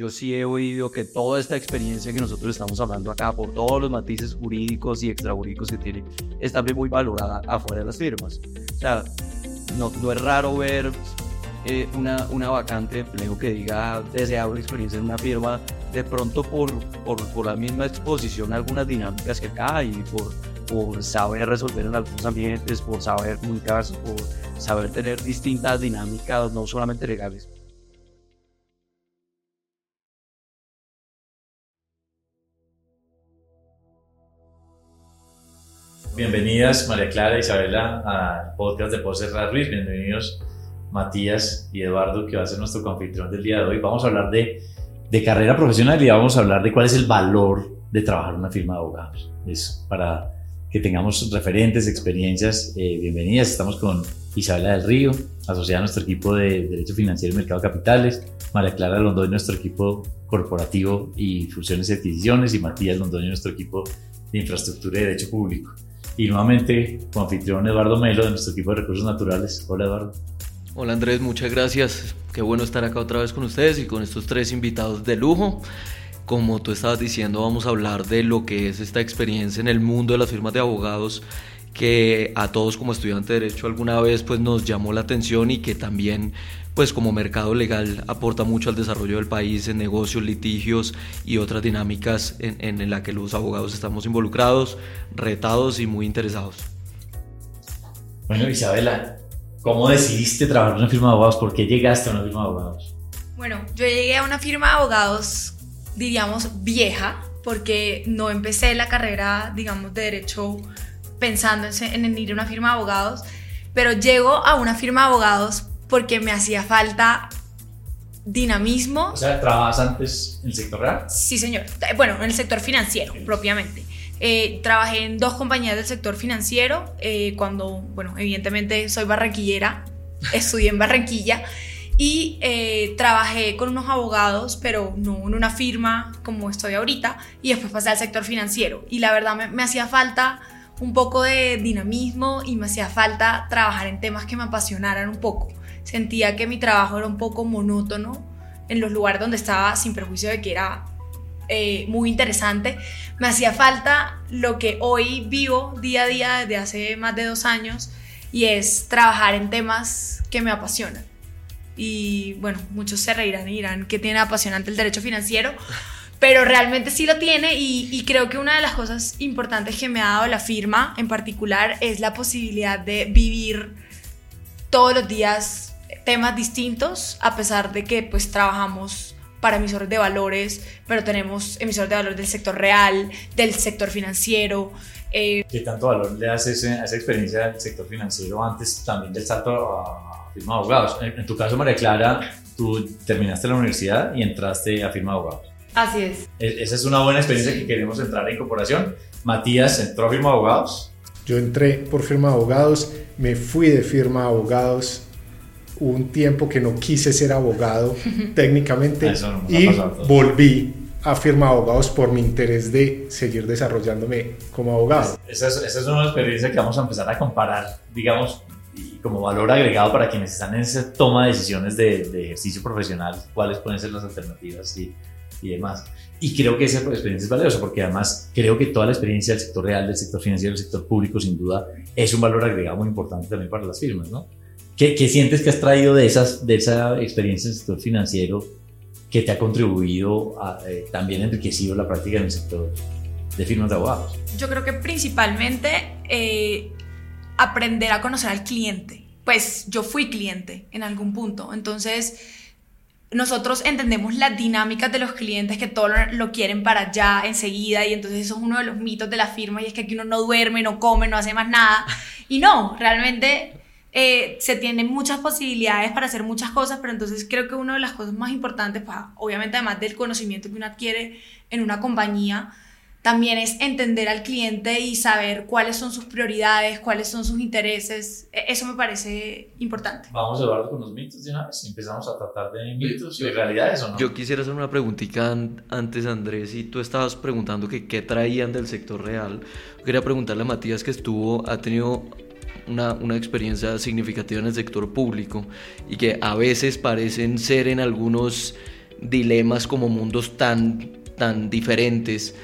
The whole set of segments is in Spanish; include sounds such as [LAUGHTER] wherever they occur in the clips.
yo sí he oído que toda esta experiencia que nosotros estamos hablando acá, por todos los matices jurídicos y extrajurídicos que tiene, es también muy valorada afuera de las firmas. O sea, no, no es raro ver eh, una, una vacante de empleo que diga deseado experiencia en una firma, de pronto por, por, por la misma exposición a algunas dinámicas que acá y por, por saber resolver en algunos ambientes, por saber comunicarse, por saber tener distintas dinámicas, no solamente legales. Bienvenidas María Clara e Isabela al podcast de Pose Ruiz. Bienvenidos Matías y Eduardo, que va a ser nuestro confitrión del día de hoy. Vamos a hablar de, de carrera profesional y vamos a hablar de cuál es el valor de trabajar en una firma de abogados. Es para que tengamos referentes, experiencias. Eh, bienvenidas. Estamos con Isabela del Río, asociada a nuestro equipo de Derecho Financiero y Mercado de Capitales. María Clara Londoño, nuestro equipo corporativo y fusiones y adquisiciones. Y Matías Londoño, nuestro equipo de infraestructura y derecho público. Y nuevamente, con anfitrión Eduardo Melo de nuestro equipo de recursos naturales. Hola Eduardo. Hola Andrés, muchas gracias. Qué bueno estar acá otra vez con ustedes y con estos tres invitados de lujo. Como tú estabas diciendo, vamos a hablar de lo que es esta experiencia en el mundo de las firmas de abogados que a todos como estudiantes de derecho alguna vez pues nos llamó la atención y que también pues como mercado legal aporta mucho al desarrollo del país en negocios, litigios y otras dinámicas en, en, la que los abogados estamos involucrados, retados y muy interesados. Bueno, Isabela, ¿cómo decidiste trabajar en una firma de abogados? ¿Por qué llegaste a una firma de abogados? Bueno, yo llegué a una firma de abogados, diríamos, vieja, porque no empecé la carrera, digamos, de derecho pensando en, en ir a una firma de abogados, pero llego a una firma de abogados porque me hacía falta dinamismo. O sea, ¿trabajas antes en el sector real? Sí, señor. Bueno, en el sector financiero, propiamente. Eh, trabajé en dos compañías del sector financiero, eh, cuando, bueno, evidentemente soy barranquillera, [LAUGHS] estudié en Barranquilla y eh, trabajé con unos abogados, pero no en una firma como estoy ahorita, y después pasé al sector financiero. Y la verdad me, me hacía falta un poco de dinamismo y me hacía falta trabajar en temas que me apasionaran un poco sentía que mi trabajo era un poco monótono en los lugares donde estaba, sin perjuicio de que era eh, muy interesante. Me hacía falta lo que hoy vivo día a día desde hace más de dos años y es trabajar en temas que me apasionan. Y bueno, muchos se reirán y dirán que tiene apasionante el derecho financiero, pero realmente sí lo tiene y, creo que una de las cosas importantes que me ha dado la firma en particular es la posibilidad de vivir todos los días temas distintos, a pesar de que pues trabajamos para emisores de valores, pero tenemos emisores de valores del sector real, del sector financiero. Eh. ¿Qué tanto valor le das a esa experiencia del sector financiero antes también del salto a firma de abogados? En, tu caso, María Clara, tú terminaste la universidad y entraste a firma de abogados. Así es. E, esa es una buena experiencia que queremos entrar en incorporación. Matías entró a firma de abogados. Yo entré por firma de abogados, me fui de firma de abogados un tiempo que no quise ser abogado [LAUGHS] técnicamente y volví a firma abogados por mi interés de seguir desarrollándome como abogado. Esa es, esa es una experiencia que vamos a empezar a comparar, digamos, y como valor agregado para quienes están en esa toma de decisiones de, de ejercicio profesional, cuáles pueden ser las alternativas y, y demás. Y creo que esa experiencia es valiosa porque además creo que toda la experiencia del sector real, del sector financiero, del sector público, sin duda, es un valor agregado muy importante también para las firmas, ¿no? ¿Qué, sientes que has traído de, esas, de esa experiencia en el sector financiero que te ha contribuido a eh, también enriquecido la práctica en el sector de firmas de abogados? Yo creo que principalmente eh, aprender a conocer al cliente. Pues yo fui cliente en algún punto, entonces nosotros entendemos las dinámicas de los clientes que todo lo, quieren para allá enseguida y entonces eso es uno de los mitos de la firma y es que aquí uno no duerme, no come, no hace más nada. Y no, realmente eh, se tienen muchas posibilidades para hacer muchas cosas, pero entonces creo que una de las cosas más importantes, pues, obviamente además del conocimiento que uno adquiere en una compañía, también es entender al cliente y saber cuáles son sus prioridades, cuáles son sus intereses. E, eso me parece importante. Vamos a hablar con los mitos de una vez. Empezamos a tratar de mitos y realidades o no. Yo quisiera hacer una preguntita antes, Andrés, y tú estabas preguntando que qué traían del sector real. quería preguntarle a Matías que estuvo, ha tenido una, una, experiencia significativa en el sector público y que a veces parecen ser en algunos dilemas como mundos tan, tan diferentes.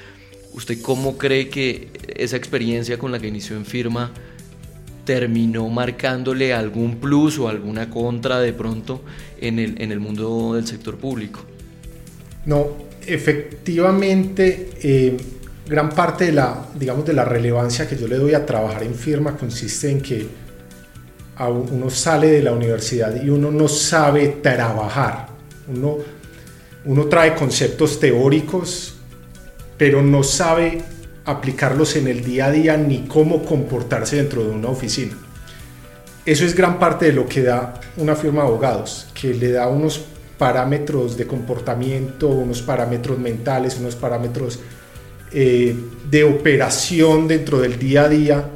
¿Usted cómo cree que esa experiencia con la que inició en firma terminó marcándole algún plus o alguna contra de pronto en el, en el mundo del sector público? No, efectivamente, eh, gran parte de la, digamos, de la relevancia que yo le doy a trabajar en firma consiste en que uno sale de la universidad y uno no sabe trabajar. Uno, uno trae conceptos teóricos, pero no sabe aplicarlos en el día a día ni cómo comportarse dentro de una oficina. Eso es gran parte de lo que da una firma de abogados, que le da unos parámetros de comportamiento, unos parámetros mentales, unos parámetros eh, de operación dentro del día a día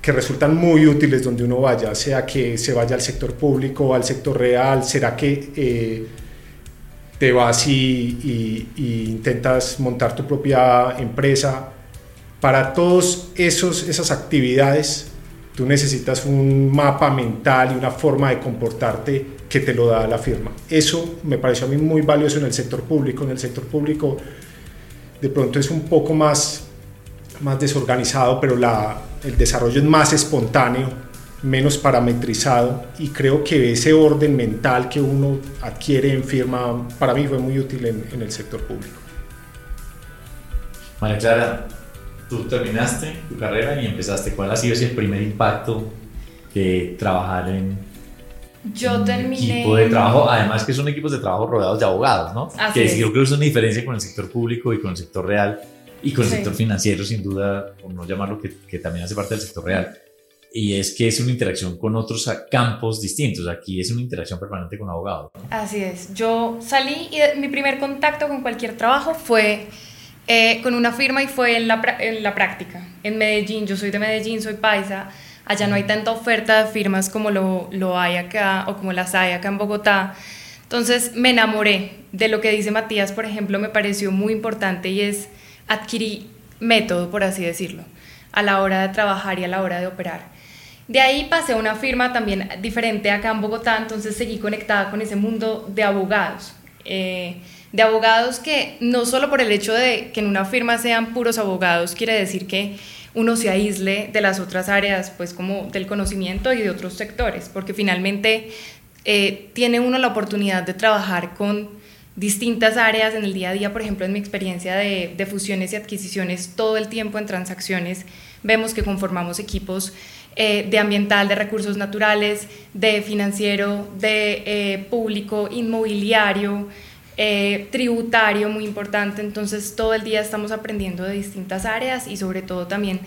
que resultan muy útiles donde uno vaya, sea que se vaya al sector público, al sector real, será que eh, te vas y, intentas montar tu propia empresa. Para todas esas actividades, tú necesitas un mapa mental y una forma de comportarte que te lo da la firma. Eso me pareció a mí muy valioso en el sector público. En el sector público de pronto es un poco más, más desorganizado, pero la, el desarrollo es más espontáneo, menos parametrizado y creo que ese orden mental que uno adquiere en firma para mí fue muy útil en, el sector público. María Clara, tú terminaste tu carrera y empezaste. ¿Cuál ha sido ese primer impacto de trabajar en yo terminé. Equipo de trabajo, además que son equipos de trabajo rodeados de abogados, ¿no? que es. yo creo que es una diferencia con el sector público y con el sector real y con el sector financiero, sin duda, por no llamarlo que, que también hace parte del sector real. Y es que es una interacción con otros campos distintos. Aquí es una interacción permanente con abogados. Así es. Yo salí y mi primer contacto con cualquier trabajo fue eh, con una firma y fue en la, en la práctica. En Medellín, yo soy de Medellín, soy paisa Allá no hay tanta oferta de firmas como lo, lo hay acá o como las hay acá en Bogotá. Entonces me enamoré de lo que dice Matías, por ejemplo, me pareció muy importante y es adquirir método, por así decirlo, a la hora de trabajar y a la hora de operar. De ahí pasé a una firma también diferente acá en Bogotá, entonces seguí conectada con ese mundo de abogados. Eh, de abogados que no solo por el hecho de que en una firma sean puros abogados, quiere decir que uno se aísle de las otras áreas, pues como del conocimiento y de otros sectores, porque finalmente eh, tiene uno la oportunidad de trabajar con distintas áreas en el día a día, por ejemplo, en mi experiencia de, de fusiones y adquisiciones, todo el tiempo en transacciones, vemos que conformamos equipos eh, de ambiental, de recursos naturales, de financiero, de eh, público, inmobiliario, eh, tributario muy importante, entonces todo el día estamos aprendiendo de distintas áreas y sobre todo también,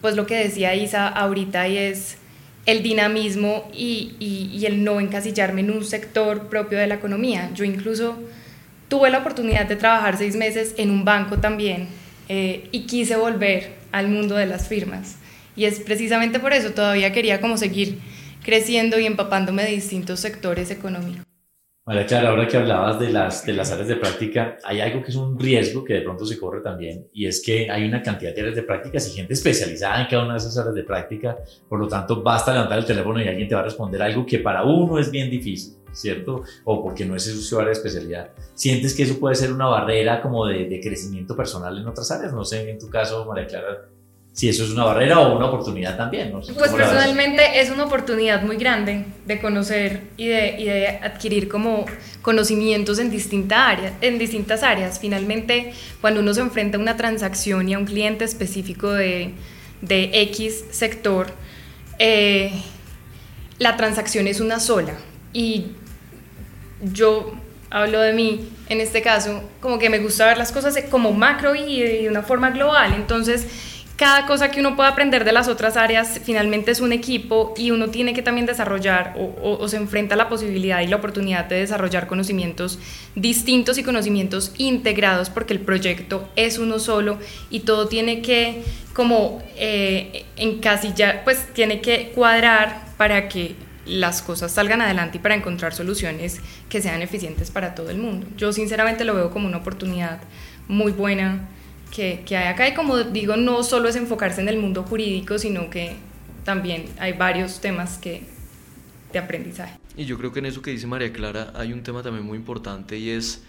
pues lo que decía Isa ahorita y es el dinamismo y, y, el no encasillarme en un sector propio de la economía. Yo incluso tuve la oportunidad de trabajar seis meses en un banco también y quise volver al mundo de las firmas. Y es precisamente por eso todavía quería como seguir creciendo y empapándome de distintos sectores económicos. María Clara, ahora que hablabas de las, de las áreas de práctica, hay algo que es un riesgo que de pronto se corre también, y es que hay una cantidad de áreas de prácticas y gente especializada en cada una de esas áreas de práctica, por lo tanto basta levantar el teléfono y alguien te va a responder algo que para uno es bien difícil, ¿cierto? O porque no es su área de especialidad. ¿Sientes que eso puede ser una barrera como de, de crecimiento personal en otras áreas? No sé, en tu caso, María Clara, si eso es una barrera o una oportunidad también. ¿no? Pues personalmente es una oportunidad muy grande de conocer y de, y de adquirir como conocimientos en, distinta área, en distintas áreas. Finalmente, cuando uno se enfrenta a una transacción y a un cliente específico de, de X sector, eh, la transacción es una sola. Y yo hablo de mí en este caso, como que me gusta ver las cosas como macro y de una forma global. Entonces, cada cosa que uno pueda aprender de las otras áreas finalmente es un equipo y uno tiene que también desarrollar o, se enfrenta a la posibilidad y la oportunidad de desarrollar conocimientos distintos y conocimientos integrados porque el proyecto es uno solo y todo tiene que como eh, encasillar, pues tiene que cuadrar para que las cosas salgan adelante y para encontrar soluciones que sean eficientes para todo el mundo. Yo sinceramente lo veo como una oportunidad muy buena que, que hay acá y como digo, no solo es enfocarse en el mundo jurídico, sino que también hay varios temas que, de aprendizaje. Y yo creo que en eso que dice María Clara hay un tema también muy importante y es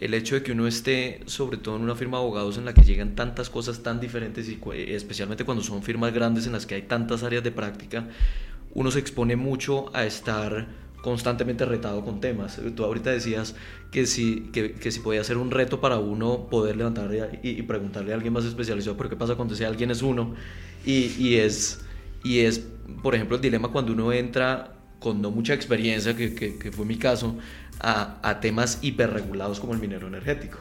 el hecho de que uno esté, sobre todo en una firma de abogados en la que llegan tantas cosas tan diferentes y especialmente cuando son firmas grandes en las que hay tantas áreas de práctica, uno se expone mucho a estar constantemente retado con temas. Tú ahorita decías que si, que, que si podía ser un reto para uno poder levantar y, preguntarle a alguien más especializado, pero ¿qué pasa cuando ese alguien es uno? Y, y, es, y es, por ejemplo, el dilema cuando uno entra con no mucha experiencia, que, que, fue mi caso, a, a temas hiperregulados como el minero energético.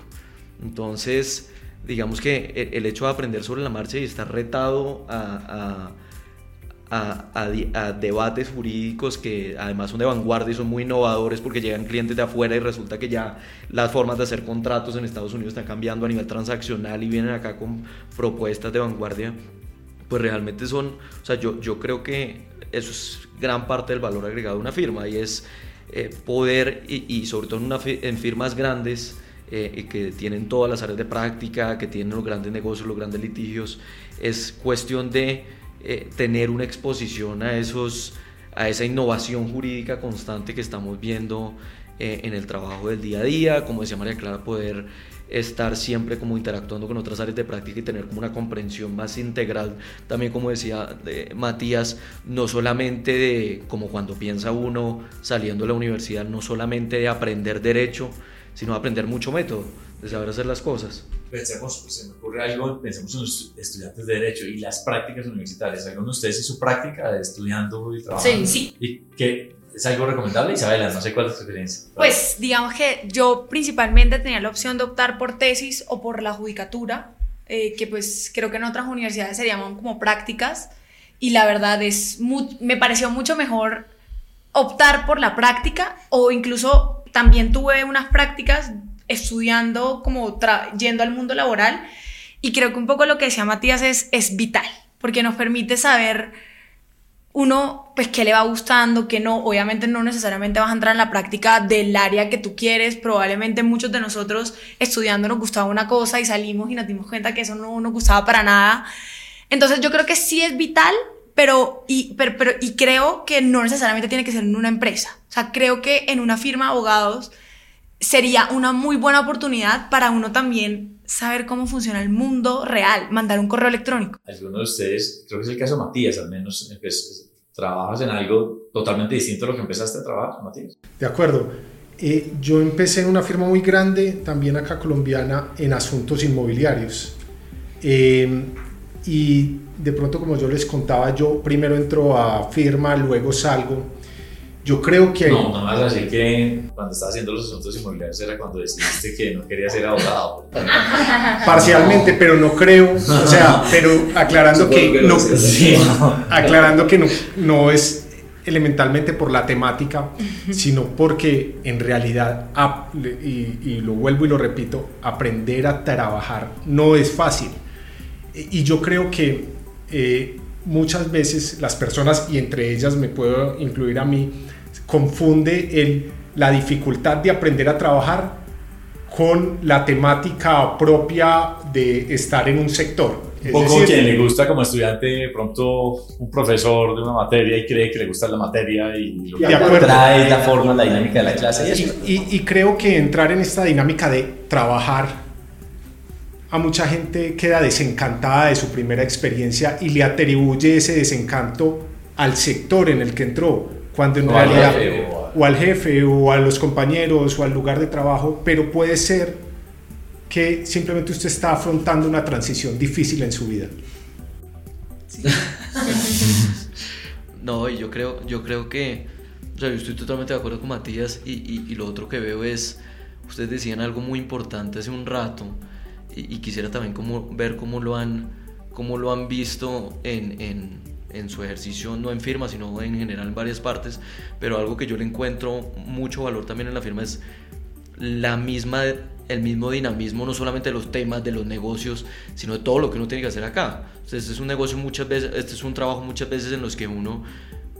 Entonces, digamos que el, el, hecho de aprender sobre la marcha y estar retado a, a a, debates jurídicos que además son de vanguardia y son muy innovadores porque llegan clientes de afuera y resulta que ya las formas de hacer contratos en Estados Unidos están cambiando a nivel transaccional y vienen acá con propuestas de vanguardia, pues realmente son, o sea, yo, yo creo que eso es gran parte del valor agregado de una firma y es eh, poder, y, sobre todo en, una, en firmas grandes, eh, que tienen todas las áreas de práctica, que tienen los grandes negocios, los grandes litigios, es cuestión de eh, tener una exposición a, esos, a esa innovación jurídica constante que estamos viendo eh, en el trabajo del día a día, como decía María Clara, poder estar siempre como interactuando con otras áreas de práctica y tener como una comprensión más integral, también como decía Matías, no solamente de como cuando piensa uno saliendo de la universidad, no solamente de aprender derecho, sino de aprender mucho método, de saber hacer las cosas pensemos, pues se me ocurre algo, pensemos en los estudiantes de Derecho y las prácticas universitarias. ¿Alguno de ustedes hizo práctica de estudiando y trabajando? Sí, sí. ¿Y qué, es algo recomendable, Isabela? No sé cuál es tu experiencia. Pues digamos que yo principalmente tenía la opción de optar por tesis o por la judicatura, eh, que pues creo que en otras universidades se llaman como prácticas, y la verdad es, me pareció mucho mejor optar por la práctica o incluso también tuve unas prácticas estudiando, como yendo al mundo laboral. Y creo que un poco lo que decía Matías es, es vital, porque nos permite saber uno, pues, qué le va gustando, qué no. Obviamente no necesariamente vas a entrar en la práctica del área que tú quieres. Probablemente muchos de nosotros estudiando nos gustaba una cosa y salimos y nos dimos cuenta que eso no nos gustaba para nada. Entonces yo creo que sí es vital, pero y, pero, pero, y creo que no necesariamente tiene que ser en una empresa. O sea, creo que en una firma de abogados sería una muy buena oportunidad para uno también saber cómo funciona el mundo real, mandar un correo electrónico. Algunos de ustedes, creo que es el caso de Matías, al menos, pues, trabajas en algo totalmente distinto a lo que empezaste a trabajar, Matías. De acuerdo. Eh, yo empecé en una firma muy grande, también acá colombiana, en asuntos inmobiliarios. Eh, y de pronto, como yo les contaba, yo primero entro a firma, luego salgo yo creo que... No, nada más así que cuando estaba haciendo los asuntos inmobiliarios era cuando decidiste que no quería ser abogado. [LAUGHS] Parcialmente, pero no creo, o sea, [LAUGHS] pero aclarando que, no, [LAUGHS] aclarando que no, no es elementalmente por la temática, sino porque en realidad, y, lo vuelvo y lo repito, aprender a trabajar no es fácil. Y yo creo que eh, muchas veces las personas, y entre ellas me puedo incluir a mí, confunde el, la dificultad de aprender a trabajar con la temática propia de estar en un sector. Un poco quien le gusta como estudiante, pronto un profesor de una materia y cree que le gusta la materia y lo que trae la forma, la dinámica de la clase. Y, y creo que entrar en esta dinámica de trabajar a mucha gente queda desencantada de su primera experiencia y le atribuye ese desencanto al sector en el que entró cuando en realidad o al jefe o a los compañeros o al lugar de trabajo, pero puede ser que simplemente usted está afrontando una transición difícil en su vida. [LAUGHS] no, y yo creo, yo creo que, o sea, yo estoy totalmente de acuerdo con Matías y, y, lo otro que veo es, ustedes decían algo muy importante hace un rato y, quisiera también como, ver cómo lo han, cómo lo han visto en, en en su ejercicio, no en firma, sino en general en varias partes, pero algo que yo le encuentro mucho valor también en la firma es la misma, el mismo dinamismo, no solamente de los temas, de los negocios, sino de todo lo que uno tiene que hacer acá. Entonces, este es un negocio muchas veces, este es un trabajo muchas veces en los que uno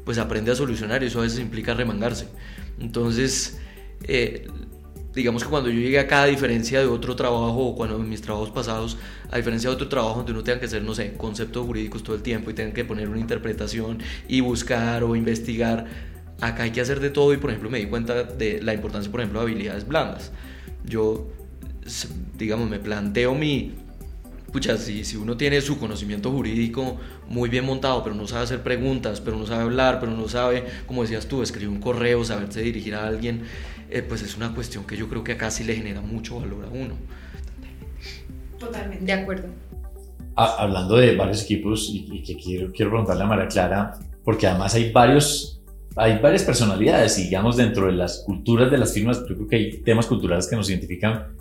pues aprende a solucionar y eso a veces implica remangarse. Entonces, eh, digamos que cuando yo llegué acá, a diferencia de otro trabajo o cuando en mis trabajos pasados, a diferencia de otro trabajo donde uno tenga que hacer, no sé, conceptos jurídicos todo el tiempo y tenga que poner una interpretación y buscar o investigar, acá hay que hacer de todo y por ejemplo me di cuenta de la importancia, por ejemplo, de habilidades blandas. Yo digamos, me planteo mi, pucha, si, si uno tiene su conocimiento jurídico muy bien montado, pero no sabe hacer preguntas, pero no sabe hablar, pero no sabe, como decías tú, escribir un correo, saberse dirigir a alguien, eh, pues es una cuestión que yo creo que acá sí le genera mucho valor a uno. Totalmente. De acuerdo. Ah, hablando de varios equipos, y, que quiero, quiero preguntarle a María Clara, porque además hay varios hay varias personalidades, digamos, dentro de las culturas de las firmas, yo creo que hay temas culturales que nos identifican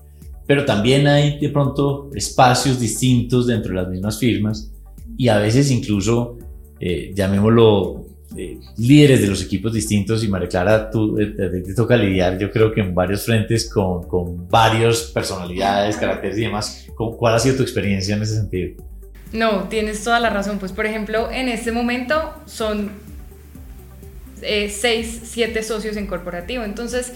pero también hay de pronto espacios distintos dentro de las mismas firmas y a veces incluso, eh, llamémoslo, eh, líderes de los equipos distintos y María Clara, tú eh, te toca lidiar yo creo que en varios frentes con, con varias personalidades, caracteres y demás. ¿Cuál ha sido tu experiencia en ese sentido? No, tienes toda la razón. Pues por ejemplo, en este momento son seis, siete socios en corporativo. Entonces,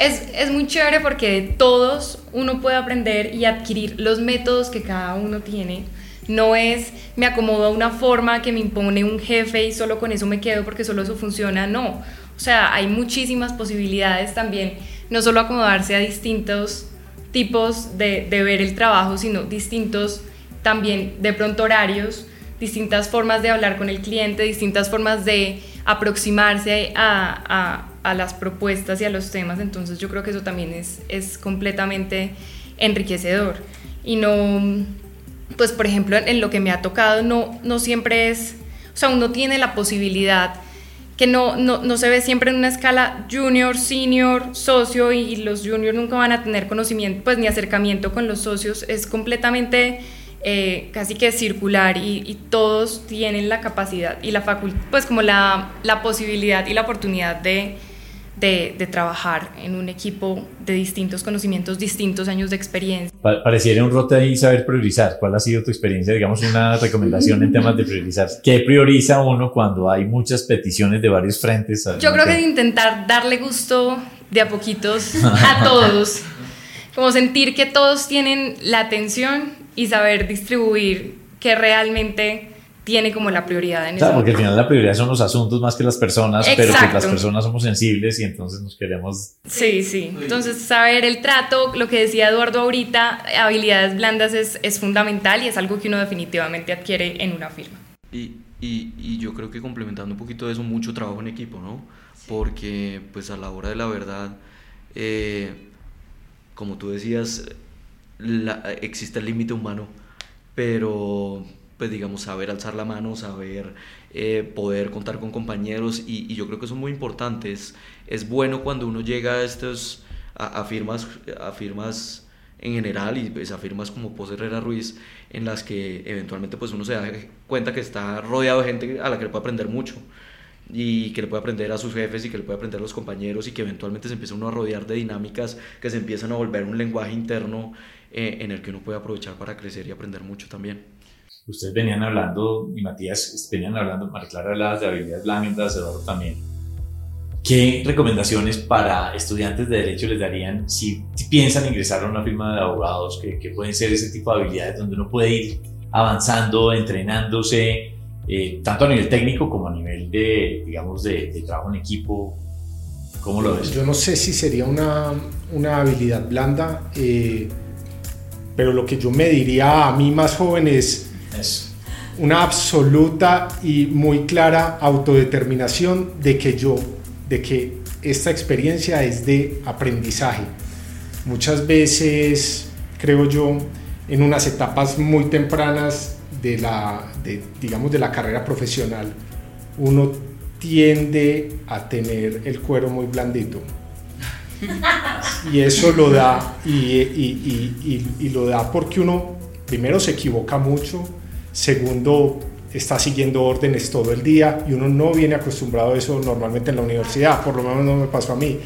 es, muy chévere porque de todos uno puede aprender y adquirir los métodos que cada uno tiene. No es me acomodo a una forma que me impone un jefe y solo con eso me quedo porque solo eso funciona. No. O sea, hay muchísimas posibilidades también, no solo acomodarse a distintos tipos de, ver el trabajo, sino distintos también de pronto horarios, distintas formas de hablar con el cliente, distintas formas de aproximarse a, a las propuestas y a los temas, entonces yo creo que eso también es, es completamente enriquecedor. Y no, pues por ejemplo, en lo que me ha tocado, no, no siempre es, o sea, uno tiene la posibilidad que no, no, no se ve siempre en una escala junior, senior, socio y, los juniors nunca van a tener conocimiento, pues ni acercamiento con los socios, es completamente... Eh, casi que circular y, y, todos tienen la capacidad y la facultad, pues como la, la posibilidad y la oportunidad de, de, trabajar en un equipo de distintos conocimientos, distintos años de experiencia. pareciera un rote ahí saber priorizar. ¿Cuál ha sido tu experiencia? Digamos, una recomendación en temas de priorizar. ¿Qué prioriza uno cuando hay muchas peticiones de varios frentes? Yo creo que de intentar darle gusto de a poquitos a todos. [LAUGHS] Como sentir que todos tienen la atención y saber distribuir que realmente tiene como la prioridad en Claro, porque al final la prioridad son los asuntos más que las personas, pero que las personas somos sensibles y entonces nos queremos... Sí, sí. Entonces, saber el trato, lo que decía Eduardo ahorita, habilidades blandas es, es fundamental y es algo que uno definitivamente adquiere en una firma. Y, y, y yo creo que complementando un poquito de eso, mucho trabajo en equipo, ¿no? Porque pues a la hora de la verdad, eh, como tú decías, la, existe el límite humano, pero pues digamos, saber alzar la mano, saber eh, poder contar con compañeros y, yo creo que es muy importante. Es, bueno cuando uno llega a estos, a, firmas, a firmas en general y pues a firmas como Pose Herrera Ruiz en las que eventualmente pues uno se da cuenta que está rodeado de gente a la que le puede aprender mucho y que le puede aprender a sus jefes y que le puede aprender a los compañeros y que eventualmente se empieza uno a rodear de dinámicas que se empiezan a volver un lenguaje interno eh, en el que uno puede aprovechar para crecer y aprender mucho también ustedes venían hablando, y Matías venían hablando, María Clara de habilidades blandas, Eduardo también. ¿Qué recomendaciones para estudiantes de Derecho les darían si, piensan ingresar a una firma de abogados, que, pueden ser ese tipo de habilidades donde uno puede ir avanzando, entrenándose, eh, tanto a nivel técnico como a nivel de, digamos, de, trabajo en equipo? ¿Cómo lo ves? Yo no sé si sería una, una habilidad blanda, eh, pero lo que yo me diría a mí más joven es una absoluta y muy clara autodeterminación de que yo, de que esta experiencia es de aprendizaje. Muchas veces, creo yo, en unas etapas muy tempranas de la, digamos, de la carrera profesional, uno tiende a tener el cuero muy blandito. Y eso lo da, y, y, y, lo da porque uno primero se equivoca mucho, Segundo, está siguiendo órdenes todo el día y uno no viene acostumbrado a eso normalmente en la universidad, por lo menos no me pasó a mí.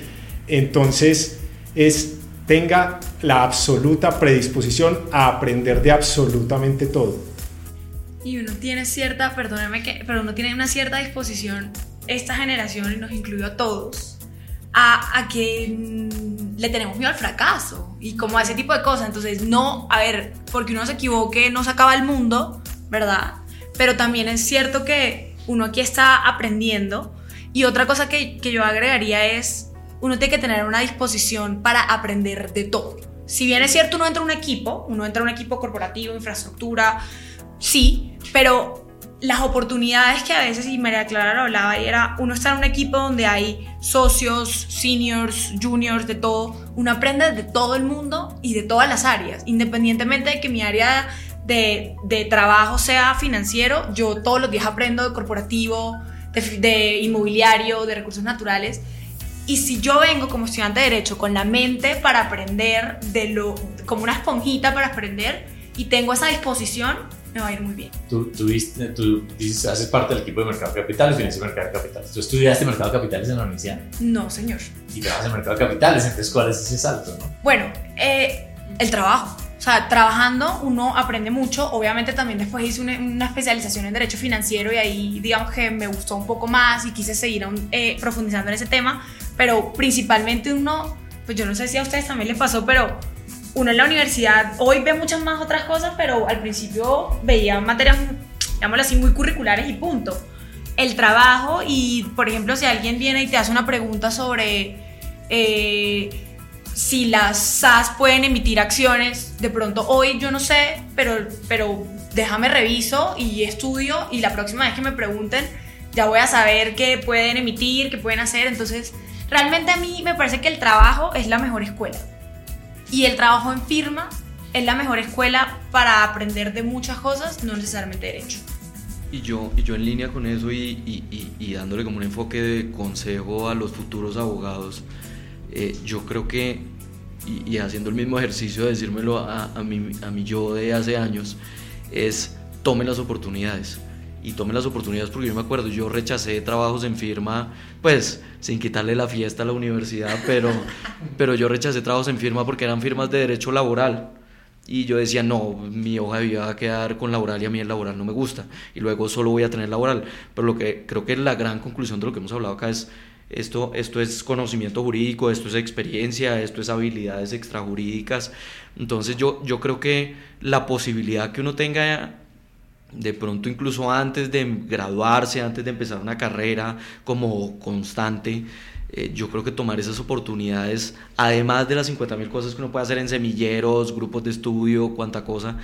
Entonces, es tenga la absoluta predisposición a aprender de absolutamente todo. Y uno tiene cierta, perdóneme que, pero uno tiene una cierta disposición, esta generación, y nos incluyó a todos, a, a que mm, le tenemos miedo al fracaso y como a ese tipo de cosas. Entonces, no, a ver, porque uno se equivoque, no se acaba el mundo, ¿verdad? Pero también es cierto que uno aquí está aprendiendo. Y otra cosa que, yo agregaría es, uno tiene que tener una disposición para aprender de todo. Si bien es cierto, uno entra a un equipo, uno entra a un equipo corporativo, infraestructura, sí, pero las oportunidades que a veces, y María Clara lo hablaba, era uno estar en un equipo donde hay socios, seniors, juniors, de todo. Uno aprende de todo el mundo y de todas las áreas, independientemente de que mi área de, de trabajo sea financiero, yo todos los días aprendo de corporativo, de, de inmobiliario, de recursos naturales. Y si yo vengo como estudiante de derecho con la mente para aprender, de lo, como una esponjita para aprender, y tengo esa disposición, me va a ir muy bien. Tú, tú, tú dices, haces parte del equipo de Mercado Capitales, financias de Mercado Capitales. ¿Tú estudiaste Mercado Capitales en la universidad? No, señor. Y trabajas en Mercado Capitales, entonces ¿cuál es ese salto? No? Bueno, eh, el trabajo. Sea, trabajando uno aprende mucho. Obviamente también después hice una, especialización en Derecho Financiero y ahí digamos que me gustó un poco más y quise seguir eh, profundizando en ese tema. Pero principalmente uno, pues yo no sé si a ustedes también les pasó, pero uno en la universidad hoy ve muchas más otras cosas, pero al principio veía materias, digámoslo así, muy curriculares y punto. El trabajo y, por ejemplo, si alguien viene y te hace una pregunta sobre eh, si las SAS pueden emitir acciones, de pronto hoy yo no sé, pero, pero déjame reviso y estudio y la próxima vez que me pregunten ya voy a saber qué pueden emitir, qué pueden hacer. Entonces, realmente a mí me parece que el trabajo es la mejor escuela. Y el trabajo en firma es la mejor escuela para aprender de muchas cosas, no necesariamente derecho. Y yo, y yo en línea con eso y, y, dándole como un enfoque de consejo a los futuros abogados, eh, yo creo que, y, haciendo el mismo ejercicio de decírmelo a, a, mi, a mi yo de hace años, es tome las oportunidades y tome las oportunidades porque yo me acuerdo, yo rechacé trabajos en firma, pues sin quitarle la fiesta a la universidad, pero, [LAUGHS] pero yo rechacé trabajos en firma porque eran firmas de derecho laboral. Y yo decía, no, mi hoja de vida va a quedar con laboral y a mí el laboral no me gusta. Y luego solo voy a tener laboral. Pero lo que creo que la gran conclusión de lo que hemos hablado acá es, esto, esto es conocimiento jurídico, esto es experiencia, esto es habilidades extrajurídicas. Entonces yo, yo creo que la posibilidad que uno tenga de pronto incluso antes de graduarse, antes de empezar una carrera como constante, eh, yo creo que tomar esas oportunidades, además de las 50 mil cosas que uno puede hacer en semilleros, grupos de estudio, cuánta cosa,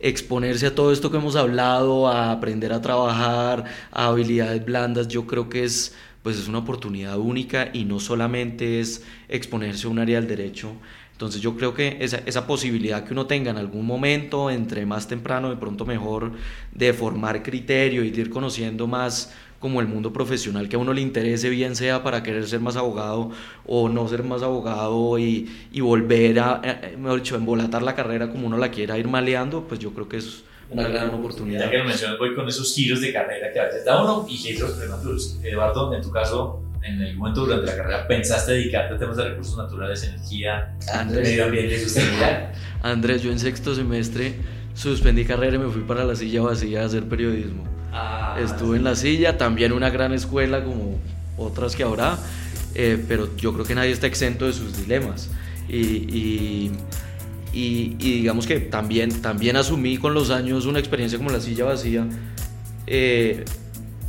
exponerse a todo esto que hemos hablado, a aprender a trabajar, a habilidades blandas, yo creo que es pues es una oportunidad única y no solamente es exponerse a un área del derecho, entonces yo creo que esa, esa, posibilidad que uno tenga en algún momento, entre más temprano, de pronto mejor, de formar criterio y de ir conociendo más como el mundo profesional que a uno le interese, bien sea para querer ser más abogado o no ser más abogado y, y volver a, eh, mejor dicho, embolatar la carrera como uno la quiera ir maleando, pues yo creo que es una gran oportunidad. Ya que lo mencionas, voy con esos giros de carrera que a veces da uno y giros prematuros. Eduardo, en tu caso, en el momento durante la carrera pensaste dedicarte a temas de recursos naturales, energía, medio ambiente y sostenibilidad? [LAUGHS] Andrés, yo en sexto semestre suspendí carrera y me fui para la silla vacía a hacer periodismo. Ah, Estuve en la silla, también una gran escuela como otras que habrá, eh, pero yo creo que nadie está exento de sus dilemas. Y, y, y, digamos que también, también asumí con los años una experiencia como la silla vacía. Eh,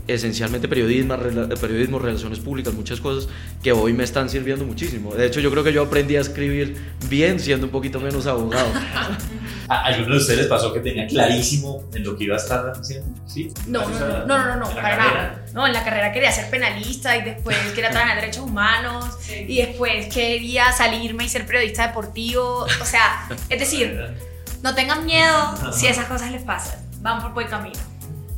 esencialmente periodismo, periodismo, relaciones públicas, muchas cosas que hoy me están sirviendo muchísimo. De hecho, yo creo que yo aprendí a escribir bien siendo un poquito menos abogado. [LAUGHS] ¿A alguno de ustedes les pasó que tenía clarísimo en lo que iba a estar haciendo? ¿Sí? No, no, no, no, no, no, para nada. No, en la carrera quería ser penalista y después quería trabajar en derechos humanos y después quería salirme y ser periodista deportivo. O sea, es decir, no tengan miedo si esas cosas les pasan. Van por buen camino.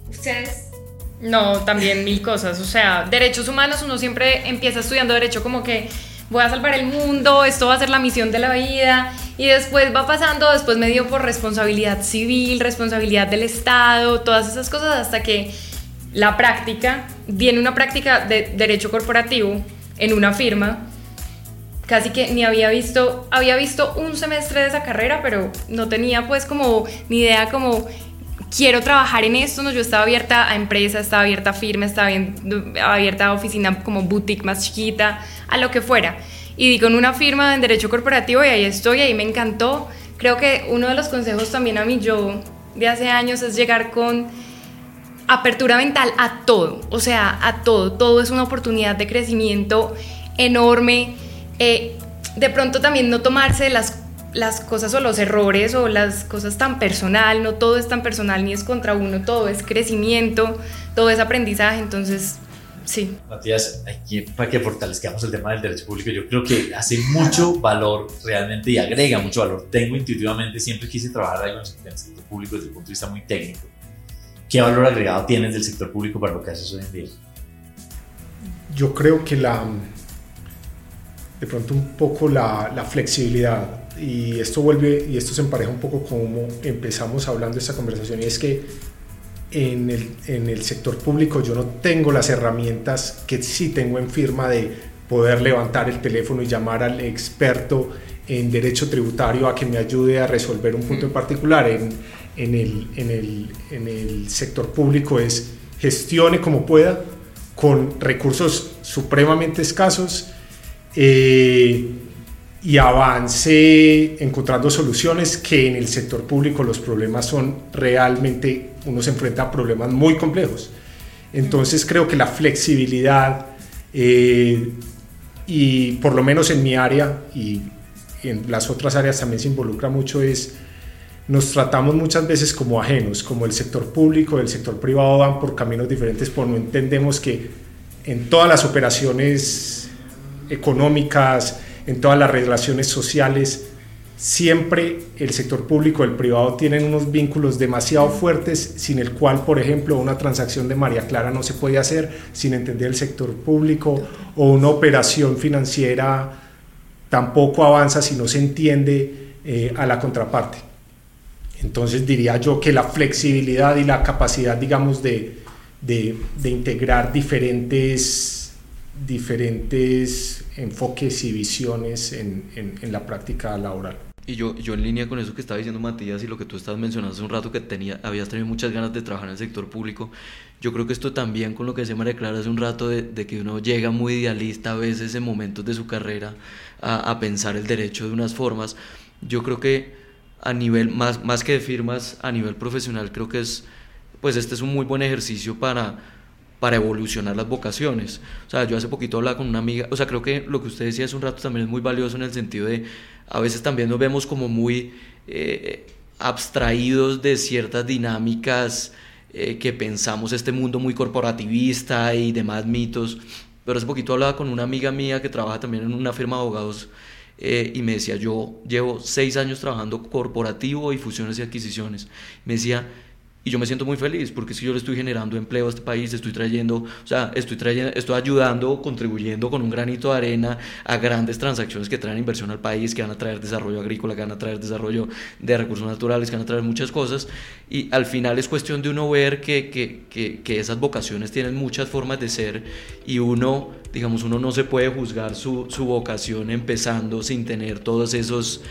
¿Ustedes? No, también mil cosas. O sea, derechos humanos, uno siempre empieza estudiando derecho como que voy a salvar el mundo, esto va a ser la misión de la vida. Y después va pasando, después me dio por responsabilidad civil, responsabilidad del Estado, todas esas cosas, hasta que la práctica, viene una práctica de derecho corporativo en una firma. Casi que ni había visto, había visto un semestre de esa carrera, pero no tenía pues como ni idea como quiero trabajar en esto, ¿no? Yo estaba abierta a empresa, estaba abierta a firma, estaba abierta a oficina como boutique más chiquita, a lo que fuera. Y di con una firma en derecho corporativo y ahí estoy, ahí me encantó. Creo que uno de los consejos también a mí yo de hace años es llegar con apertura mental a todo, o sea, a todo. Todo es una oportunidad de crecimiento enorme. Eh, de pronto también no tomarse las las cosas o los errores o las cosas tan personal, no todo es tan personal ni es contra uno, todo es crecimiento, todo es aprendizaje, entonces sí. Matías, aquí para que fortalezcamos el tema del derecho público, yo creo que hace mucho valor realmente y agrega mucho valor. Tengo intuitivamente, siempre quise trabajar algo en el sector público desde el punto de vista muy técnico. ¿Qué valor agregado tienes del sector público para lo que haces hoy en día? Yo creo que la, de pronto un poco la, la, flexibilidad y esto vuelve y esto se empareja un poco como empezamos hablando esta conversación y es que en el, en el sector público yo no tengo las herramientas que sí tengo en firma de poder levantar el teléfono y llamar al experto en derecho tributario a que me ayude a resolver un punto en particular. En, en, el, en, el, en el sector público es gestione como pueda con recursos supremamente escasos eh, y avance encontrando soluciones que en el sector público los problemas son realmente, uno se enfrenta a problemas muy complejos. Entonces creo que la flexibilidad eh, y por lo menos en mi área y en las otras áreas también se involucra mucho es nos tratamos muchas veces como ajenos, como el sector público, el sector privado van por caminos diferentes, pero no entendemos que en todas las operaciones económicas, en todas las relaciones sociales, siempre el sector público y el privado tienen unos vínculos demasiado fuertes sin el cual, por ejemplo, una transacción de María Clara no se puede hacer sin entender el sector público o una operación financiera tampoco avanza si no se entiende eh, a la contraparte. Entonces diría yo que la flexibilidad y la capacidad, digamos, de, de, de integrar diferentes diferentes enfoques y visiones en, en, la práctica laboral. Y yo, yo en línea con eso que estaba diciendo Matías y lo que tú estabas mencionando hace un rato, que tenía, habías tenido muchas ganas de trabajar en el sector público, yo creo que esto también con lo que decía María Clara hace un rato, de, de que uno llega muy idealista a veces en momentos de su carrera a, a, pensar el derecho de unas formas, yo creo que a nivel, más, más que de firmas, a nivel profesional, creo que es, pues este es un muy buen ejercicio para para evolucionar las vocaciones. O sea, yo hace poquito hablaba con una amiga, o sea, creo que lo que usted decía hace un rato también es muy valioso en el sentido de, a veces también nos vemos como muy eh, abstraídos de ciertas dinámicas eh, que pensamos este mundo muy corporativista y demás mitos. Pero hace poquito hablaba con una amiga mía que trabaja también en una firma de abogados eh, y me decía, yo llevo seis años trabajando corporativo y fusiones y adquisiciones. Me decía, y yo me siento muy feliz porque si yo le estoy generando empleo a este país, estoy trayendo, o sea, estoy trayendo, estoy ayudando, contribuyendo con un granito de arena a grandes transacciones que traen inversión al país, que van a traer desarrollo agrícola, que van a traer desarrollo de recursos naturales, que van a traer muchas cosas. Y al final es cuestión de uno ver que, que, que, que esas vocaciones tienen muchas formas de ser y uno, digamos, uno no se puede juzgar su, su vocación empezando sin tener todos esos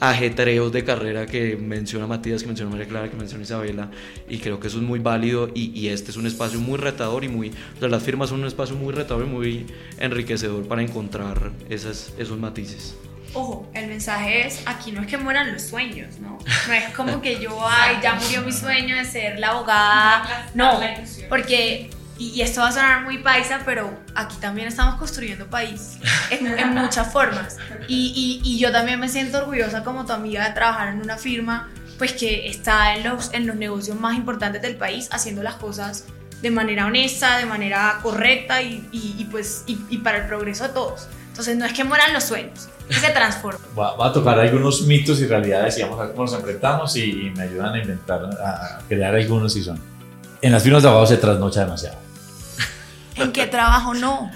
ajetreos de carrera que menciona Matías, que menciona María Clara, que menciona Isabela, y creo que eso es muy válido y, este es un espacio muy retador y muy, o sea, las firmas son un espacio muy retador y muy enriquecedor para encontrar esas, esos matices. Ojo, el mensaje es, aquí no es que mueran los sueños, ¿no? No es como que yo, [LAUGHS] ay, ya murió mi sueño de ser la abogada, no, porque y, esto va a sonar muy paisa, pero aquí también estamos construyendo país en, muchas formas. Y, y, yo también me siento orgullosa como tu amiga de trabajar en una firma pues que está en los, en los negocios más importantes del país haciendo las cosas de manera honesta, de manera correcta y, y pues y, para el progreso de todos. Entonces no es que mueran los sueños, que se transformen. Va, a tocar algunos mitos y realidades y vamos a ver cómo nos enfrentamos y, me ayudan a inventar, a crear algunos si son. En las firmas de abajo se trasnocha demasiado. ¿En qué trabajo no?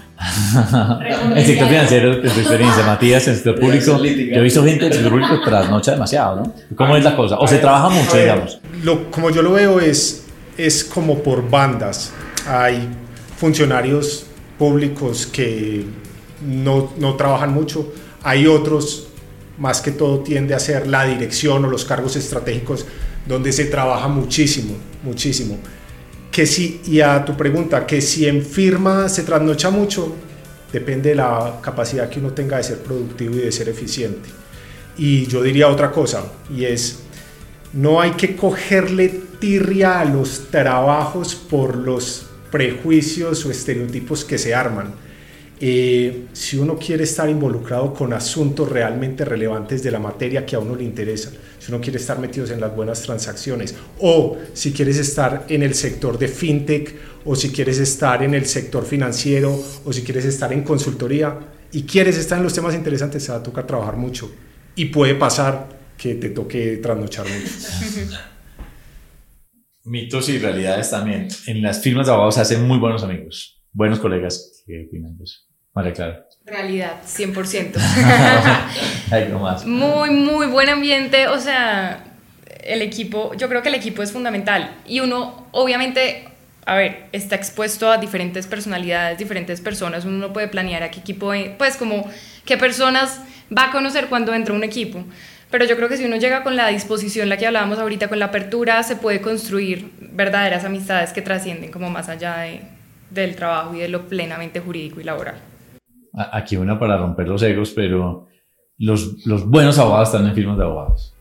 el sector financiero, en tu experiencia, Matías, en el sector público, yo he visto gente del sector público trasnocha demasiado, ¿no? ¿Cómo es la cosa? ¿O se trabaja mucho, digamos? Lo, como yo lo veo es, es como por bandas. Hay funcionarios públicos que no, no trabajan mucho, hay otros, más que todo tiende a ser la dirección o los cargos estratégicos, donde se trabaja muchísimo, muchísimo que si, y a tu pregunta, que si en firma se trasnocha mucho, depende de la capacidad que uno tenga de ser productivo y de ser eficiente. Y yo diría otra cosa, y es, no hay que cogerle tirria a los trabajos por los prejuicios o estereotipos que se arman. Eh, si uno quiere estar involucrado con asuntos realmente relevantes de la materia que a uno le interesa, si uno quiere estar metidos en las buenas transacciones, o si quieres estar en el sector de fintech, o si quieres estar en el sector financiero, o si quieres estar en consultoría, y quieres estar en los temas interesantes, se va a tocar trabajar mucho. Y puede pasar que te toque trasnochar mucho. Mitos y realidades también. En las firmas de abogados se hacen muy buenos amigos, buenos colegas. ¿Qué opinan de eso? María Clara. Realidad, 100%. Hay [LAUGHS] más. Muy, muy buen ambiente. O sea, el equipo, yo creo que el equipo es fundamental. Y uno, obviamente, a ver, está expuesto a diferentes personalidades, diferentes personas. Uno no puede planear a qué equipo, pues como qué personas va a conocer cuando entra un equipo. Pero yo creo que si uno llega con la disposición, la que hablábamos ahorita, con la apertura, se puede construir verdaderas amistades que trascienden como más allá de, del trabajo y de lo plenamente jurídico y laboral aquí una para romper los egos, pero los, los buenos abogados están en firmas de abogados.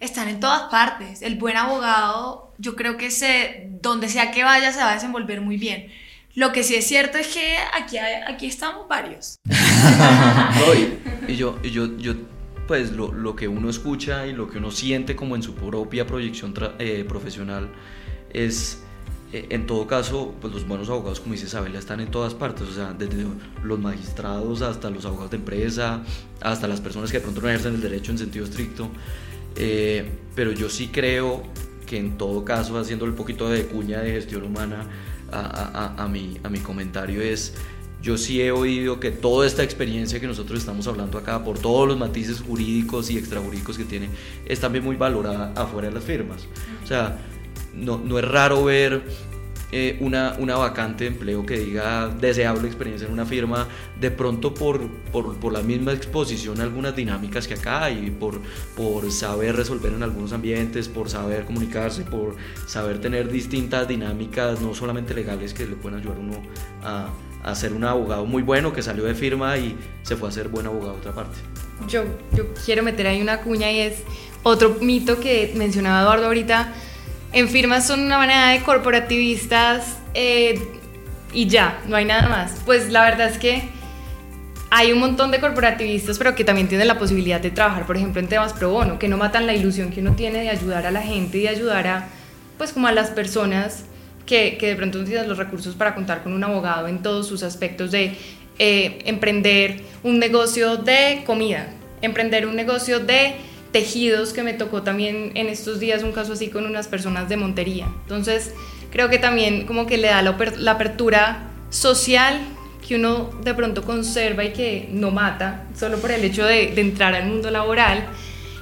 Están en todas partes. El buen abogado, yo creo que se, donde sea que vaya, se va a desenvolver muy bien. Lo que sí es cierto es que aquí, aquí estamos varios. [LAUGHS] [LAUGHS] y, yo, y yo, yo, pues lo, lo, que uno escucha y lo que uno siente como en su propia proyección eh, profesional es en todo caso, pues los buenos abogados, como dice Isabel, están en todas partes, o sea, desde los magistrados hasta los abogados de empresa, hasta las personas que de pronto no ejercen el derecho en sentido estricto. Eh, pero yo sí creo que en todo caso, haciendo un poquito de cuña de gestión humana a, a, a, mi, a mi comentario es, yo sí he oído que toda esta experiencia que nosotros estamos hablando acá, por todos los matices jurídicos y extrajurídicos que tiene, es también muy valorada afuera de las firmas. O sea, no, no es raro ver eh, una, una, vacante de empleo que diga deseable experiencia en una firma, de pronto por, por, por, la misma exposición a algunas dinámicas que acá y por, por saber resolver en algunos ambientes, por saber comunicarse, por saber tener distintas dinámicas, no solamente legales, que le pueden ayudar a uno a, a ser un abogado muy bueno que salió de firma y se fue a ser buen abogado a otra parte. Yo, yo quiero meter ahí una cuña y es otro mito que mencionaba Eduardo ahorita en firmas son una manera de corporativistas eh, y ya, no hay nada más. Pues la verdad es que hay un montón de corporativistas, pero que también tienen la posibilidad de trabajar, por ejemplo, en temas pro bono, que no matan la ilusión que uno tiene de ayudar a la gente y de ayudar a, pues como a las personas que, que de pronto no tienen los recursos para contar con un abogado en todos sus aspectos de eh, emprender un negocio de comida, emprender un negocio de tejidos que me tocó también en estos días un caso así con unas personas de Montería. Entonces, creo que también como que le da la, apertura social que uno de pronto conserva y que no mata solo por el hecho de, entrar al mundo laboral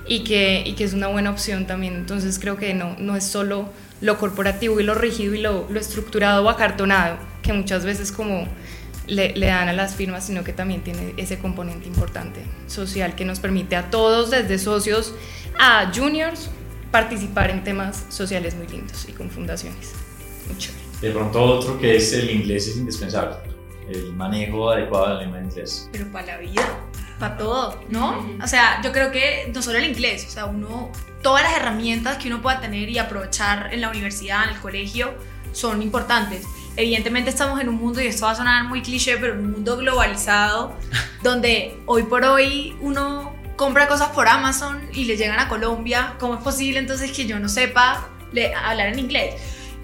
y que, y que, es una buena opción también. Entonces creo que no, no es solo lo corporativo y lo rígido y lo, lo estructurado o acartonado, que muchas veces como le, dan a las firmas, sino que también tiene ese componente importante social que nos permite a todos, desde socios a juniors, participar en temas sociales muy lindos y con fundaciones. Mucho. De pronto otro que es el inglés es indispensable, el manejo adecuado del lengua inglés. Pero para la vida, para todo, ¿no? O sea, yo creo que no solo el inglés, o sea, uno, todas las herramientas que uno pueda tener y aprovechar en la universidad, en el colegio, son importantes evidentemente estamos en un mundo, y esto va a sonar muy cliché, pero en un mundo globalizado, [LAUGHS] donde hoy por hoy uno compra cosas por Amazon y le llegan a Colombia. ¿Cómo es posible entonces que yo no sepa hablar en inglés?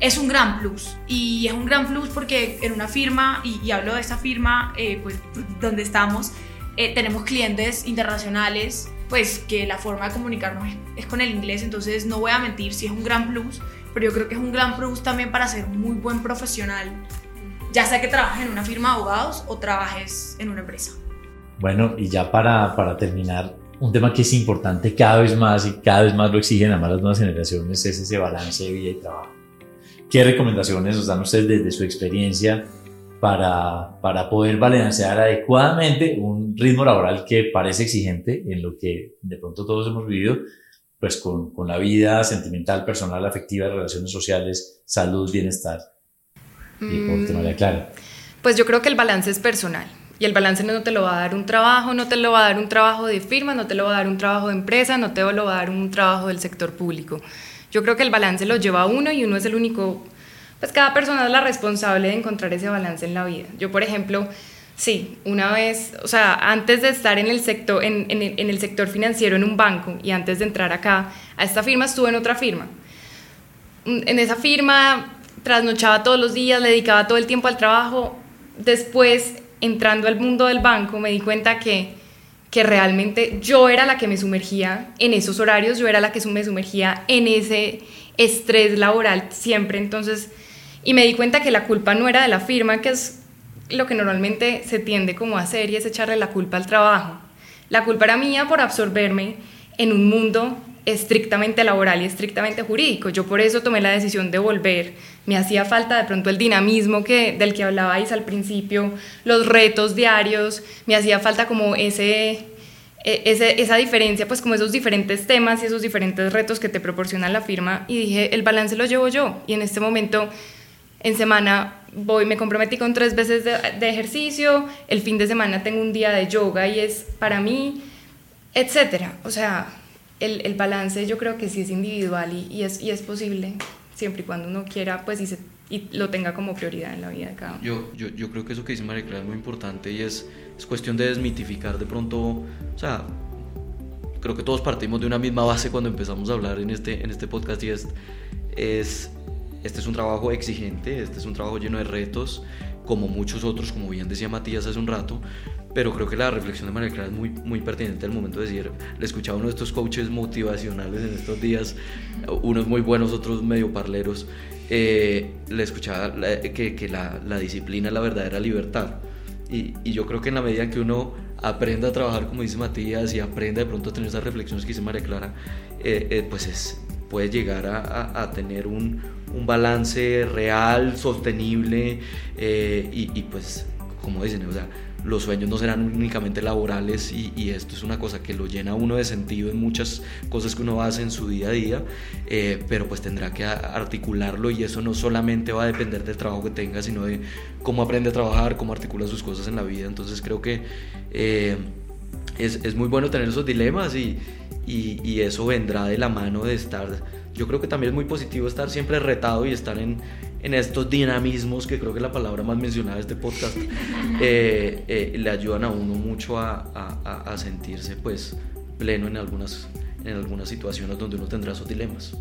Es un gran plus y es un gran plus porque en una firma, y, hablo de esta firma, eh, pues donde estamos, eh, tenemos clientes internacionales, pues que la forma de comunicarnos es, es con el inglés, entonces no voy a mentir, si es un gran plus pero yo creo que es un gran plus también para ser muy buen profesional, ya sea que trabajes en una firma de abogados o trabajes en una empresa. Bueno, y ya para, para terminar, un tema que es importante cada vez más y cada vez más lo exigen además las nuevas generaciones es ese balance de vida y trabajo. ¿Qué recomendaciones os dan ustedes desde su experiencia para, para poder balancear adecuadamente un ritmo laboral que parece exigente en lo que de pronto todos hemos vivido, pues con, con, la vida sentimental, personal, afectiva, relaciones sociales, salud, bienestar. Y por tema de claro. Pues yo creo que el balance es personal. Y el balance no te lo va a dar un trabajo, no te lo va a dar un trabajo de firma, no te lo va a dar un trabajo de empresa, no te lo va a dar un trabajo del sector público. Yo creo que el balance lo lleva uno y uno es el único, pues cada persona es la responsable de encontrar ese balance en la vida. Yo, por ejemplo, Sí, una vez, o sea, antes de estar en el, sector, en, sector financiero en un banco y antes de entrar acá a esta firma, estuve en otra firma. En esa firma trasnochaba todos los días, le dedicaba todo el tiempo al trabajo. Después, entrando al mundo del banco, me di cuenta que, que realmente yo era la que me sumergía en esos horarios, yo era la que me sumergía en ese estrés laboral siempre. Entonces, y me di cuenta que la culpa no era de la firma, que es lo que normalmente se tiende como a hacer y es echarle la culpa al trabajo. La culpa era mía por absorberme en un mundo estrictamente laboral y estrictamente jurídico. Yo por eso tomé la decisión de volver. Me hacía falta de pronto el dinamismo que, del que hablabais al principio, los retos diarios, me hacía falta como ese, e, ese, esa diferencia, pues como esos diferentes temas y esos diferentes retos que te proporciona la firma y dije, el balance lo llevo yo y en este momento en semana voy, me comprometí con tres veces de, ejercicio, el fin de semana tengo un día de yoga y es para mí, etcétera. O sea, el, el, balance yo creo que sí es individual y, y, es, y es posible siempre y cuando uno quiera, pues y, se, y lo tenga como prioridad en la vida de cada uno. Yo, yo, yo creo que eso que dice María Clara es muy importante y es, es cuestión de desmitificar de pronto, o sea, creo que todos partimos de una misma base cuando empezamos a hablar en este, en este podcast y es, es este es un trabajo exigente, este es un trabajo lleno de retos, como muchos otros, como bien decía Matías hace un rato, pero creo que la reflexión de María Clara es muy, muy pertinente al momento de decir, le escuchaba a uno de estos coaches motivacionales en estos días, unos muy buenos, otros medio parleros, eh, le escuchaba que, que la, disciplina es la verdadera libertad. Y, y, yo creo que en la medida que uno aprenda a trabajar, como dice Matías, y aprenda de pronto a tener esas reflexiones que dice María Clara, eh, eh, pues es, puede llegar a, a, tener un, un, balance real, sostenible eh, y, pues, como dicen, o sea, los sueños no serán únicamente laborales y, y, esto es una cosa que lo llena uno de sentido en muchas cosas que uno hace en su día a día, eh, pero pues tendrá que articularlo y eso no solamente va a depender del trabajo que tenga, sino de cómo aprende a trabajar, cómo articula sus cosas en la vida. Entonces creo que eh, es, es muy bueno tener esos dilemas y, y, eso vendrá de la mano de estar, yo creo que también es muy positivo estar siempre retado y estar en, en estos dinamismos, que creo que es la palabra más mencionada de este podcast, [LAUGHS] eh, eh, le ayudan a uno mucho a, a, a, sentirse pues pleno en algunas, en algunas situaciones donde uno tendrá esos dilemas.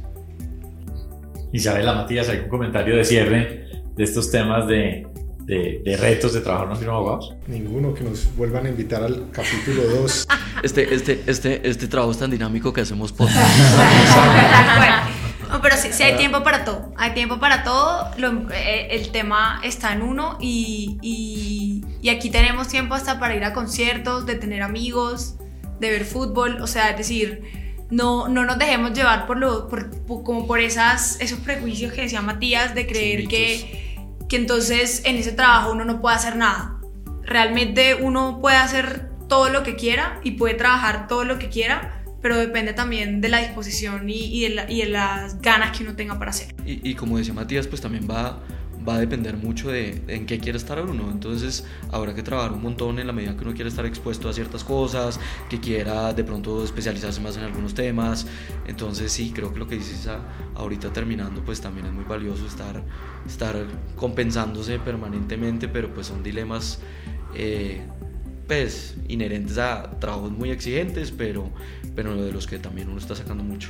Isabela Matías, ¿algún comentario de cierre de estos temas de, de, retos de trabajar en una firma de abogados? Ninguno, que nos vuelvan a invitar al capítulo 2. [LAUGHS] Este, este, este, este trabajo es tan dinámico que hacemos podcast. [LAUGHS] no, pero sí, sí, hay tiempo para todo. Hay tiempo para todo. Eh, el tema está en uno y, y, y, aquí tenemos tiempo hasta para ir a conciertos, de tener amigos, de ver fútbol. O sea, es decir, no, no nos dejemos llevar por lo, por, como por esas, esos prejuicios que decía Matías de creer que que entonces en ese trabajo uno no puede hacer nada. Realmente uno puede hacer todo lo que quiera y puede trabajar todo lo que quiera, pero depende también de la disposición y, de, las ganas que uno tenga para hacer. Y, y como decía Matías, pues también va va a depender mucho de en qué quiere estar uno. Entonces habrá que trabajar un montón en la medida que uno quiere estar expuesto a ciertas cosas, que quiera de pronto especializarse más en algunos temas. Entonces sí, creo que lo que dices ahorita terminando pues también es muy valioso estar, estar compensándose permanentemente, pero pues son dilemas. Eh, pues inherentes a trabajos muy exigentes, pero, pero de los que también uno está sacando mucho.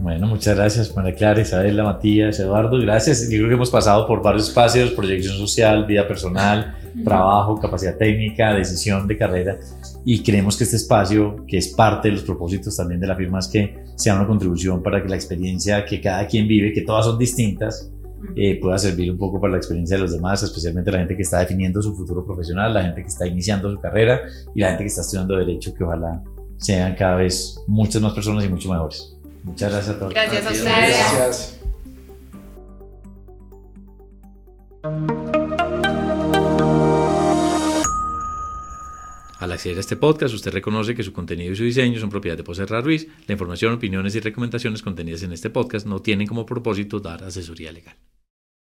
Bueno, muchas gracias, María Clara, Isabela, Matías, Eduardo. Gracias. Yo creo que hemos pasado por varios espacios, proyección social, vida personal, trabajo, capacidad técnica, decisión de carrera. Y creemos que este espacio, que es parte de los propósitos también de la firma, es que sea una contribución para que la experiencia que cada quien vive, que todas son distintas, eh, pueda servir un poco para la experiencia de los demás, especialmente la gente que está definiendo su futuro profesional, la gente que está iniciando su carrera y la gente que está estudiando Derecho, que ojalá sean cada vez muchas más personas y mucho mejores. Muchas gracias a todos. Gracias a ustedes. Gracias. Al acceder a este podcast, usted reconoce que su contenido y su diseño son propiedad de José Ruiz. La información, opiniones y recomendaciones contenidas en este podcast no tienen como propósito dar asesoría legal.